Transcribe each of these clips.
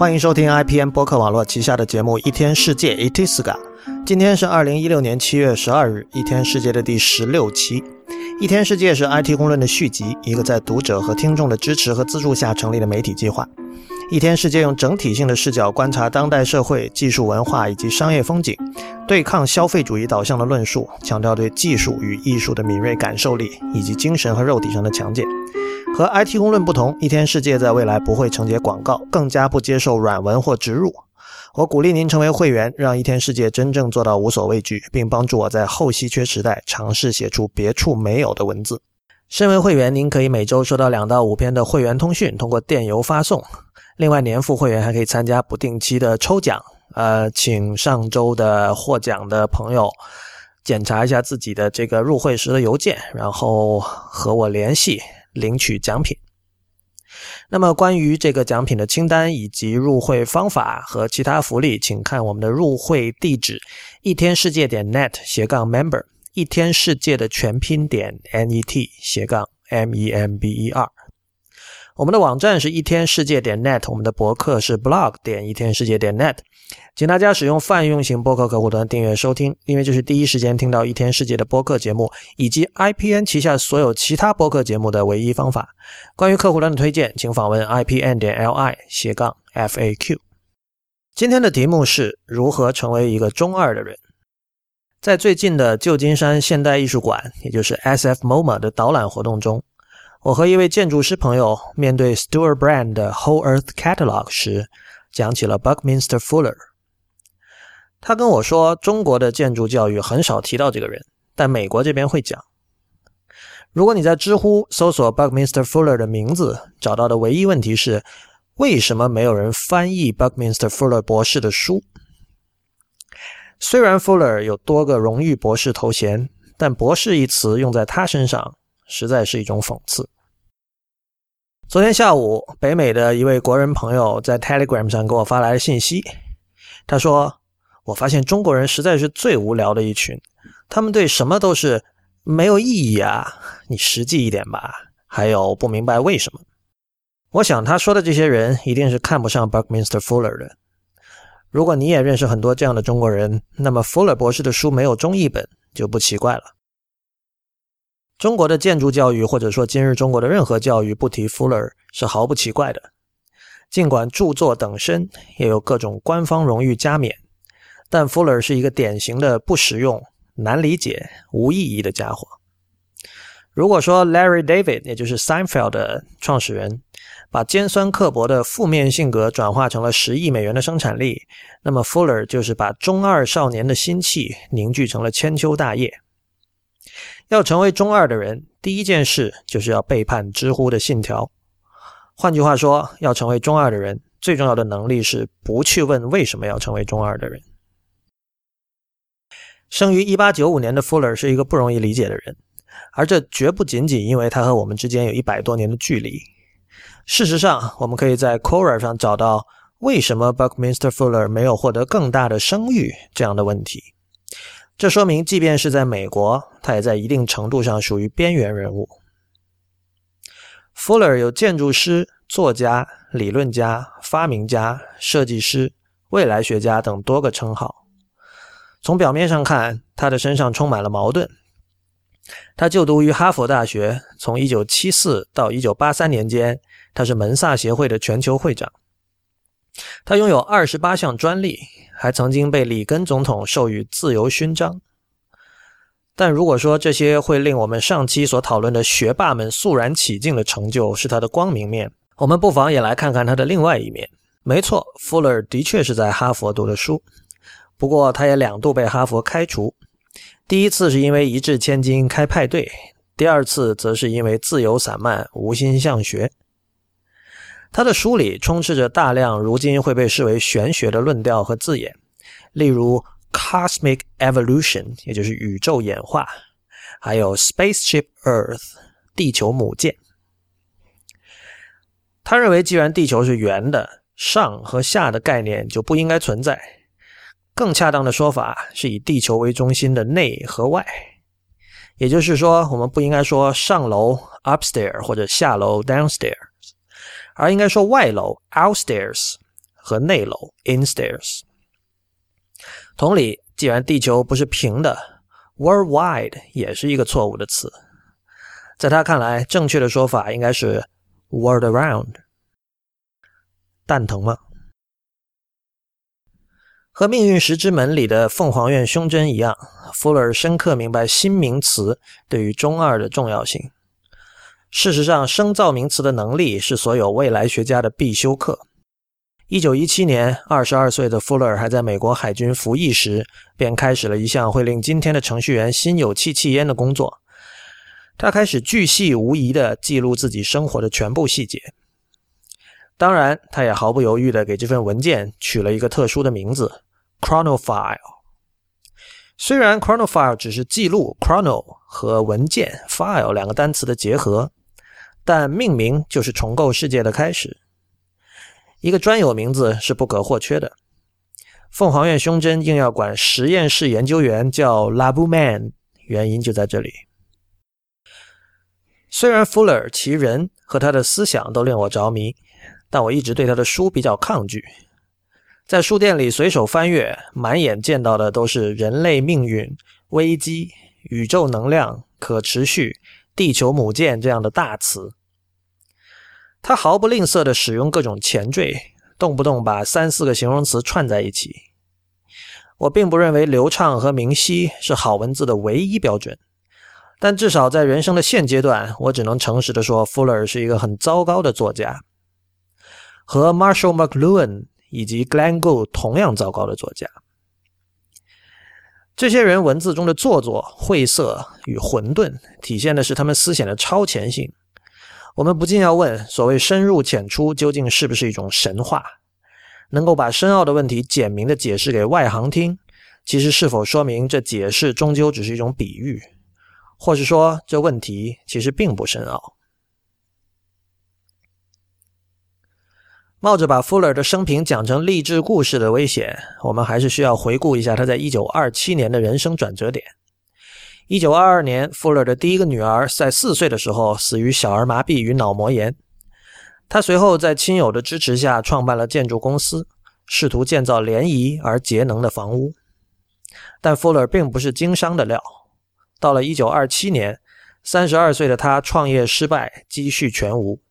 欢迎收听 IPN 播客网络旗下的节目《一天世界 Itiska》。今天是二零一六年七月十二日，《一天世界》的第十六期。《一天世界》是 IT 公论的续集，一个在读者和听众的支持和资助下成立的媒体计划。《一天世界》用整体性的视角观察当代社会、技术文化以及商业风景，对抗消费主义导向的论述，强调对技术与艺术的敏锐感受力以及精神和肉体上的强健。和 IT 公论不同，一天世界在未来不会承接广告，更加不接受软文或植入。我鼓励您成为会员，让一天世界真正做到无所畏惧，并帮助我在后稀缺时代尝试写出别处没有的文字。身为会员，您可以每周收到两到五篇的会员通讯，通过电邮发送。另外，年付会员还可以参加不定期的抽奖。呃，请上周的获奖的朋友检查一下自己的这个入会时的邮件，然后和我联系。领取奖品。那么，关于这个奖品的清单以及入会方法和其他福利，请看我们的入会地址：一天世界点 net 斜杠 member，一天世界的全拼点 net 斜杠 m e m b e r。我们的网站是一天世界点 net，我们的博客是 blog 点一天世界点 net。请大家使用泛用型播客客户端订阅收听，因为这是第一时间听到一天世界的播客节目以及 IPN 旗下所有其他播客节目的唯一方法。关于客户端的推荐，请访问 IPN 点 LI 斜杠 FAQ。今天的题目是如何成为一个中二的人。在最近的旧金山现代艺术馆，也就是 SF MoMA 的导览活动中，我和一位建筑师朋友面对 Stuart Brand 的 Whole Earth Catalog 时，讲起了 Buckminster Fuller。他跟我说，中国的建筑教育很少提到这个人，但美国这边会讲。如果你在知乎搜索 Buckminster Fuller 的名字，找到的唯一问题是，为什么没有人翻译 Buckminster Fuller 博士的书？虽然 Fuller 有多个荣誉博士头衔，但“博士”一词用在他身上，实在是一种讽刺。昨天下午，北美的一位国人朋友在 Telegram 上给我发来了信息，他说。我发现中国人实在是最无聊的一群，他们对什么都是没有意义啊！你实际一点吧。还有不明白为什么？我想他说的这些人一定是看不上 Buckminster Fuller 的。如果你也认识很多这样的中国人，那么 Fuller 博士的书没有中译本就不奇怪了。中国的建筑教育，或者说今日中国的任何教育，不提 Fuller 是毫不奇怪的。尽管著作等身，也有各种官方荣誉加冕。但 Fuller 是一个典型的不实用、难理解、无意义的家伙。如果说 Larry David，也就是 Seinfeld 的创始人，把尖酸刻薄的负面性格转化成了十亿美元的生产力，那么 Fuller 就是把中二少年的心气凝聚成了千秋大业。要成为中二的人，第一件事就是要背叛知乎的信条。换句话说，要成为中二的人，最重要的能力是不去问为什么要成为中二的人。生于1895年的 Fuller 是一个不容易理解的人，而这绝不仅仅因为他和我们之间有一百多年的距离。事实上，我们可以在 Quora 上找到为什么 Buckminster Fuller 没有获得更大的声誉这样的问题。这说明，即便是在美国，他也在一定程度上属于边缘人物。Fuller 有建筑师、作家、理论家、发明家、设计师、未来学家等多个称号。从表面上看，他的身上充满了矛盾。他就读于哈佛大学，从1974到1983年间，他是门萨协会的全球会长。他拥有28项专利，还曾经被里根总统授予自由勋章。但如果说这些会令我们上期所讨论的学霸们肃然起敬的成就是他的光明面，我们不妨也来看看他的另外一面。没错，Fuller 的确是在哈佛读的书。不过，他也两度被哈佛开除。第一次是因为一掷千金开派对，第二次则是因为自由散漫、无心向学。他的书里充斥着大量如今会被视为玄学的论调和字眼，例如 “cosmic evolution”，也就是宇宙演化，还有 “spaceship Earth”，地球母舰。他认为，既然地球是圆的，上和下的概念就不应该存在。更恰当的说法是以地球为中心的内和外，也就是说，我们不应该说上楼 （upstairs） 或者下楼 （downstairs），而应该说外楼 （outstairs） 和内楼 （instairs）。同理，既然地球不是平的，worldwide 也是一个错误的词。在他看来，正确的说法应该是 world around。蛋疼吗？和《命运石之门》里的凤凰院胸针一样，，Fuller 深刻明白新名词对于中二的重要性。事实上，生造名词的能力是所有未来学家的必修课。一九一七年，二十二岁的福勒还在美国海军服役时，便开始了一项会令今天的程序员心有戚戚焉的工作。他开始巨细无遗地记录自己生活的全部细节。当然，他也毫不犹豫地给这份文件取了一个特殊的名字 “chronofile”。虽然 “chronofile” 只是记录 “chrono” 和文件 “file” 两个单词的结合，但命名就是重构世界的开始。一个专有名字是不可或缺的。凤凰院胸针硬要管实验室研究员叫 Labuman，原因就在这里。虽然 Fuller 其人和他的思想都令我着迷。但我一直对他的书比较抗拒，在书店里随手翻阅，满眼见到的都是人类命运、危机、宇宙能量、可持续、地球母舰这样的大词。他毫不吝啬地使用各种前缀，动不动把三四个形容词串在一起。我并不认为流畅和明晰是好文字的唯一标准，但至少在人生的现阶段，我只能诚实地说，Fuller 是一个很糟糕的作家。和 Marshall McLuhan 以及 Glenn Gould 同样糟糕的作家，这些人文字中的做作、晦涩与混沌，体现的是他们思想的超前性。我们不禁要问：所谓深入浅出，究竟是不是一种神话？能够把深奥的问题简明的解释给外行听，其实是否说明这解释终究只是一种比喻，或是说这问题其实并不深奥？冒着把 Fuller 的生平讲成励志故事的危险，我们还是需要回顾一下他在1927年的人生转折点。1922年，Fuller 的第一个女儿在四岁的时候死于小儿麻痹与脑膜炎。他随后在亲友的支持下创办了建筑公司，试图建造廉宜而节能的房屋。但 Fuller 并不是经商的料。到了1927年，32岁的他创业失败，积蓄全无。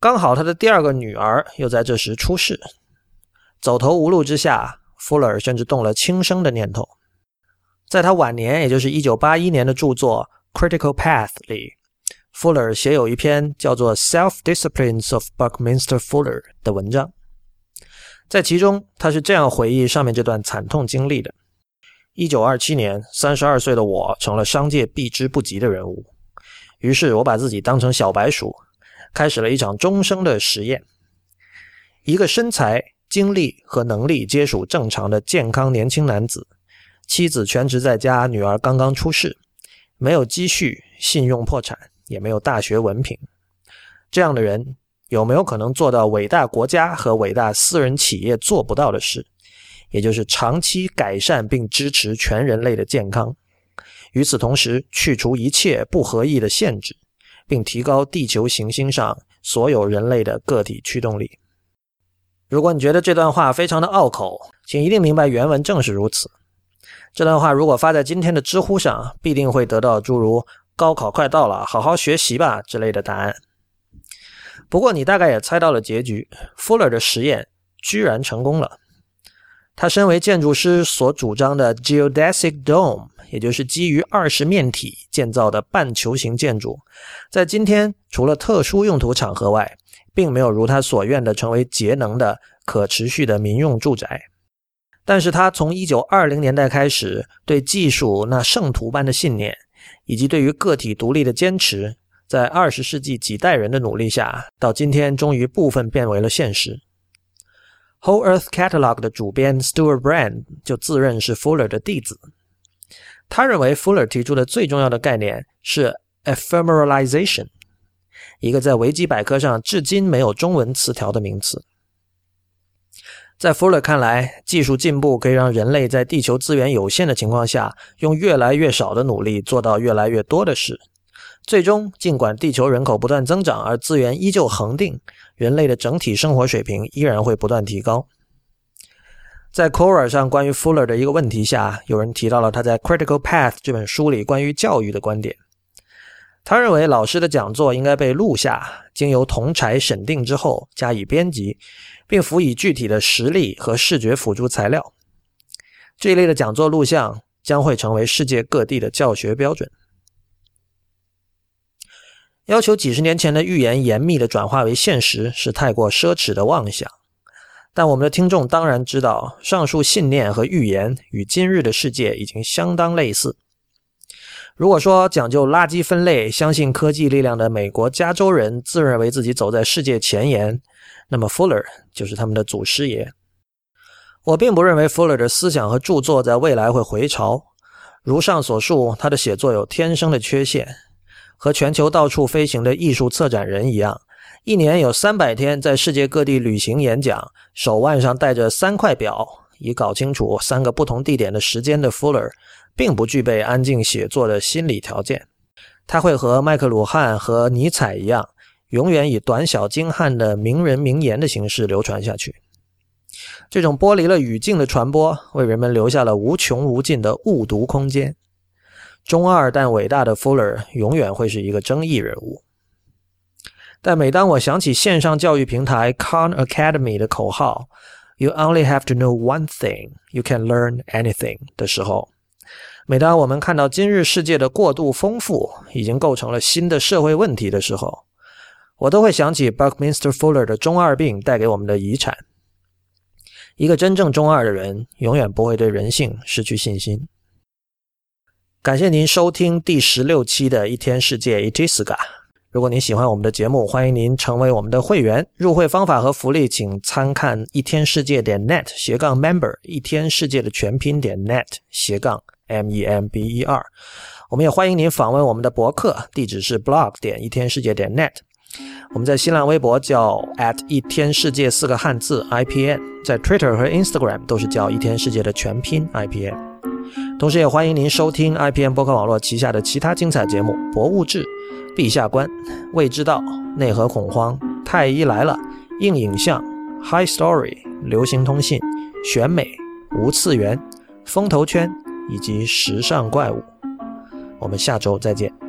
刚好他的第二个女儿又在这时出世，走投无路之下，福勒尔甚至动了轻生的念头。在他晚年，也就是1981年的著作《Critical Path》里，福勒尔写有一篇叫做《Self Disciplines of Buckminster Fuller》的文章，在其中他是这样回忆上面这段惨痛经历的：1927年，32岁的我成了商界避之不及的人物，于是我把自己当成小白鼠。开始了一场终生的实验。一个身材、精力和能力皆属正常的健康年轻男子，妻子全职在家，女儿刚刚出世，没有积蓄，信用破产，也没有大学文凭。这样的人有没有可能做到伟大国家和伟大私人企业做不到的事？也就是长期改善并支持全人类的健康，与此同时去除一切不合意的限制。并提高地球行星上所有人类的个体驱动力。如果你觉得这段话非常的拗口，请一定明白原文正是如此。这段话如果发在今天的知乎上，必定会得到诸如“高考快到了，好好学习吧”之类的答案。不过你大概也猜到了结局，Fuller 的实验居然成功了。他身为建筑师所主张的 geodesic dome。也就是基于二十面体建造的半球形建筑，在今天除了特殊用途场合外，并没有如他所愿的成为节能的可持续的民用住宅。但是他从一九二零年代开始，对技术那圣徒般的信念，以及对于个体独立的坚持，在二十世纪几代人的努力下，到今天终于部分变为了现实。Whole Earth Catalog 的主编 Stuart Brand 就自认是 Fuller 的弟子。他认为，Fuller 提出的最重要的概念是 ephemeralization，一个在维基百科上至今没有中文词条的名词。在 Fuller 看来，技术进步可以让人类在地球资源有限的情况下，用越来越少的努力做到越来越多的事，最终，尽管地球人口不断增长，而资源依旧恒定，人类的整体生活水平依然会不断提高。在 Quora 上关于 Fuller 的一个问题下，有人提到了他在《Critical Path》这本书里关于教育的观点。他认为老师的讲座应该被录下，经由同柴审定之后加以编辑，并辅以具体的实例和视觉辅助材料。这一类的讲座录像将会成为世界各地的教学标准。要求几十年前的预言严密的转化为现实，是太过奢侈的妄想。但我们的听众当然知道，上述信念和预言与今日的世界已经相当类似。如果说讲究垃圾分类、相信科技力量的美国加州人自认为自己走在世界前沿，那么 Fuller 就是他们的祖师爷。我并不认为 Fuller 的思想和著作在未来会回潮。如上所述，他的写作有天生的缺陷。和全球到处飞行的艺术策展人一样，一年有三百天在世界各地旅行演讲，手腕上戴着三块表，以搞清楚三个不同地点的时间的 Fuller，并不具备安静写作的心理条件。他会和麦克鲁汉和尼采一样，永远以短小精悍的名人名言的形式流传下去。这种剥离了语境的传播，为人们留下了无穷无尽的误读空间。中二但伟大的 Fuller 永远会是一个争议人物。但每当我想起线上教育平台 Khan Academy 的口号 “You only have to know one thing, you can learn anything” 的时候，每当我们看到今日世界的过度丰富已经构成了新的社会问题的时候，我都会想起 Buckminster Fuller 的中二病带给我们的遗产。一个真正中二的人，永远不会对人性失去信心。感谢您收听第十六期的一天世界 Itiska。如果您喜欢我们的节目，欢迎您成为我们的会员。入会方法和福利，请参看一天世界点 net 斜杠 member 一天世界的全拼点 net 斜杠 m e m b e r。我们也欢迎您访问我们的博客，地址是 blog 点一天世界点 net。我们在新浪微博叫 at 一天世界四个汉字 i p n，在 Twitter 和 Instagram 都是叫一天世界的全拼 i p n。同时，也欢迎您收听 IPM 播客网络旗下的其他精彩节目：《博物志》《陛下观》《未知道》《内核恐慌》《太医来了》《硬影像》《High Story》《流行通信》《选美》《无次元》《风投圈》以及《时尚怪物》。我们下周再见。